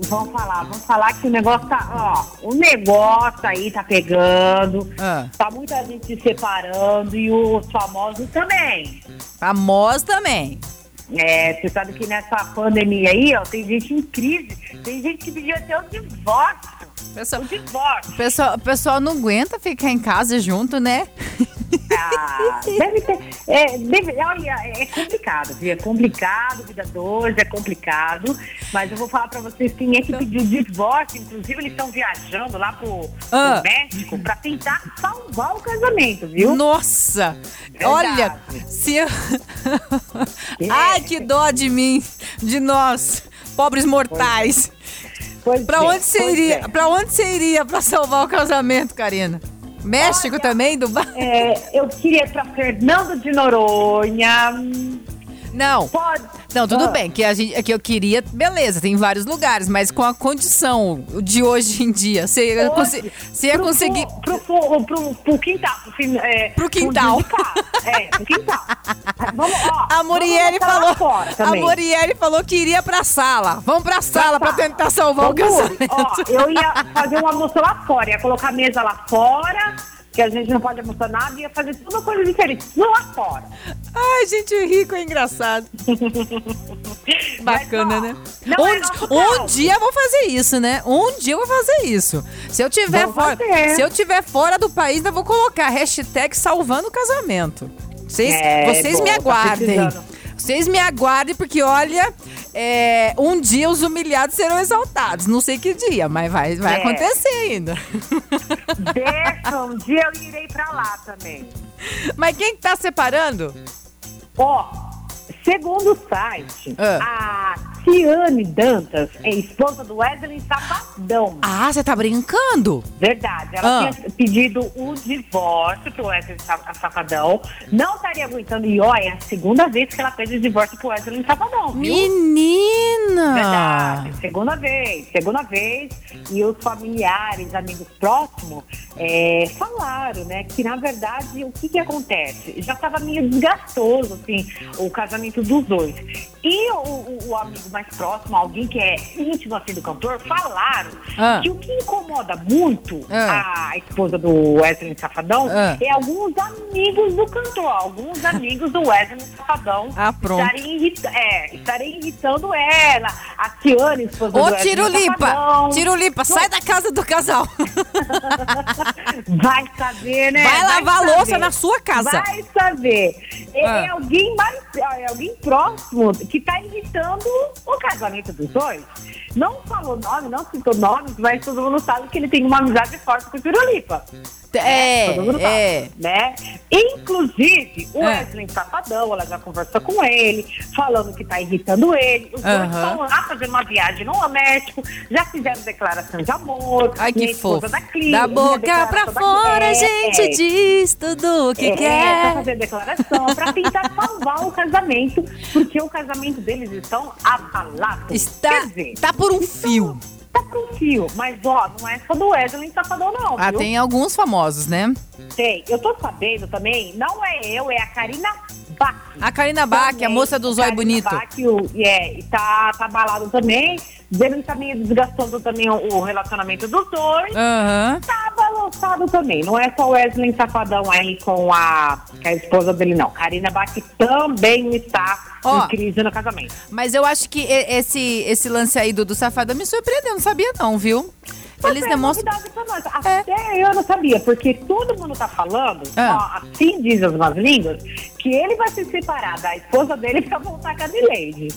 Vamos falar, vamos falar que o negócio tá, ó, o negócio aí tá pegando, Ah. tá muita gente se separando e os famosos também. Famosos também. É, você sabe que nessa pandemia aí, ó, tem gente em crise, tem gente que pediu até o divórcio. Pessoal, O divórcio. o pessoal, pessoal não aguenta ficar em casa junto, né? Ah, deve ter. É, deve, olha, é complicado, viu? É complicado, vida dois, é complicado. Mas eu vou falar pra vocês quem é que pediu divórcio. Inclusive, eles estão viajando lá pro, pro Ah. México pra tentar salvar o casamento, viu? Nossa! Verdade. Olha, se eu... Ai, que dó de mim, de nós, pobres mortais. Pois Pra onde você iria? é. Pra onde você iria pra salvar o casamento, Karina? México Olha, também, Dubai? É, eu queria pra Fernando de Noronha. Não. Pode. Não, tudo Ah. bem, que, a gente, que eu queria, beleza, tem vários lugares, mas com a condição de hoje em dia, você ia, consi- você ia pro- conseguir. Pro, pro, pro, pro quintal. Pro, fin- é, Pro quintal. É, pro quintal. Vamos, ó, A lá falou. Fora A também. Morielle falou que iria pra sala. Vamos pra sala pra sala. tentar salvar o Ô, Muri, casamento. Ó, eu ia fazer um almoço lá fora, ia colocar a mesa lá fora, que a gente não pode almoçar nada, ia fazer tudo uma coisa diferente, lá fora. Ai, gente, rico é engraçado. Bacana, né? não é um, nosso um dia eu vou fazer isso, né? Um dia eu vou fazer isso. Se eu tiver fora, fazer. se eu tiver fora do país, eu vou colocar hashtag salvando o casamento. Vocês, É, vocês boa, me tá aguardem. precisando. Vocês me aguardem, porque olha, é, um dia os humilhados serão exaltados. Não sei que dia, mas vai, vai É. acontecer ainda. Deixa, um dia eu irei pra lá também. Mas quem tá separando? Ó, segundo o site, Ah. a Tiane Dantas é esposa do Wesley Safadão. Ah, você tá brincando? Verdade, ela Ah. tinha pedido o divórcio pro Wesley Sa- Safadão. Não estaria aguentando. E ó, é a segunda vez que ela pede o divórcio pro Wesley Safadão, viu? Menina! Verdade, segunda vez, segunda vez. E os familiares, amigos próximos, é, falaram, né, que na verdade o que que acontece? Já estava meio desgastoso, assim, o casamento dos dois. E o, o- o amigo mais próximo, alguém que é íntimo assim do cantor, falaram Ah. que o que incomoda muito Ah. a esposa do Wesley Safadão Ah. é alguns amigos do cantor, alguns amigos do Wesley Safadão Ah, pronto. estarem, irrita é, estarem irritando ela, a Tiane, esposa do Ô, Tirulipa! Safadão. Tirulipa, sai da casa do casal. Vai saber, né? Vai lavar a saber. louça na sua casa. Vai saber. É, Ah. é alguém mais, é alguém próximo que tá irritando o casamento dos dois. Não falou nome, não citou nomes, mas todo mundo sabe que ele tem uma amizade forte com o Tirulipa. É, Todo mundo é. sabe, né? Inclusive, o É. Wesley Safadão, ela já conversou com ele, falando que tá irritando ele. Os dois Aham. estão lá fazendo uma viagem no México, já fizeram declaração de amor. Ai, que fofo. Da, Clínica, Da boca pra fora, a É, gente é. diz tudo o que É, pra quer. fazer declaração, pra tentar salvar o casamento, porque o casamento deles estão abalados. Está, dizer, tá por um fio. Tá com fio, mas ó, não é só do Wesley Safadão não, Ah, viu? tem alguns famosos, né? Tem. Eu tô sabendo também, não é eu, é a Karina Bach. A Karina Bach, a moça do zóio bonito. Bach, o, é, e tá, tá abalado também, dizendo que tá meio desgastando também o, o relacionamento dos dois. Aham. Tá balançado também. Não é só o Wesley Safadão aí com a, com a esposa dele, não. Karina Bach também está Ó. em crise no casamento. Mas eu acho que esse, esse lance aí do, do Safadão me surpreendeu, não sabia não, viu? Eles é demonstram... nós. Até eu não sabia, porque todo mundo tá falando, Ah. ó, assim dizem as más línguas, que ele vai se separar da esposa dele pra voltar com a Adelaide.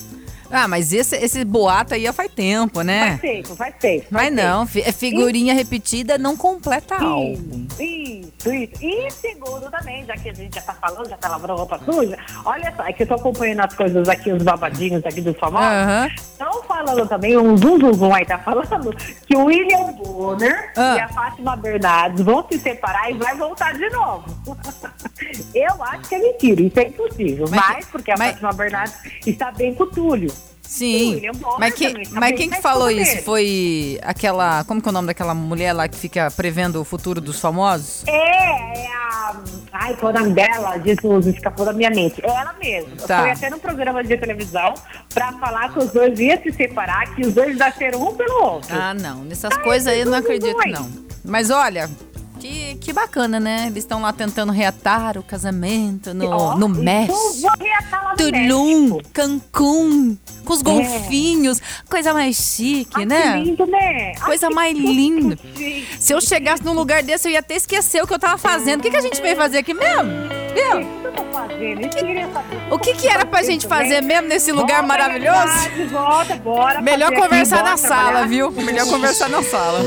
Ah, mas esse, esse boato aí já faz tempo, né? Faz tempo, faz tempo. Mas faz não, fi- é figurinha repetida não completa álbum. Isso, isso, isso. E segundo também, já que a gente já tá falando, já tá lavando roupa suja, olha só, é que eu tô acompanhando as coisas aqui, os babadinhos aqui dos famosos. Aham. Estão falando também, um zum zum zum aí tá falando, que o William Bonner Ah. e a Fátima Bernardes vão se separar e vai voltar de novo. eu acho que é mentira, isso é impossível. Mas Mas, que- porque a mas- Fátima Bernardes está bem com o Túlio. Sim. Mas, que, também mas quem que falou isso? dele. Foi aquela. Como que é o nome daquela mulher lá que fica prevendo o futuro dos famosos? É, é a, Ai, qual é o nome dela? Jesus, escapou da minha mente. É ela mesma. Tá. Foi até no programa de televisão pra falar que os dois iam se separar, que os dois nasceram um pelo outro. Ah, não. Nessas coisas aí eu não acredito, não. Mas olha, que, que bacana, né? Eles estão lá tentando reatar o casamento no, Ó, no México. Tulum, México. Cancún, com os golfinhos. Coisa mais chique, Ai, né? Que lindo, né? Ai, Coisa que mais linda. Se eu chegasse num lugar desse, eu ia até esquecer o que eu tava fazendo. O que, que a gente veio fazer aqui mesmo? Viu? O que que, era pra gente fazer mesmo nesse lugar maravilhoso? Melhor conversar na sala, viu? Melhor conversar na sala.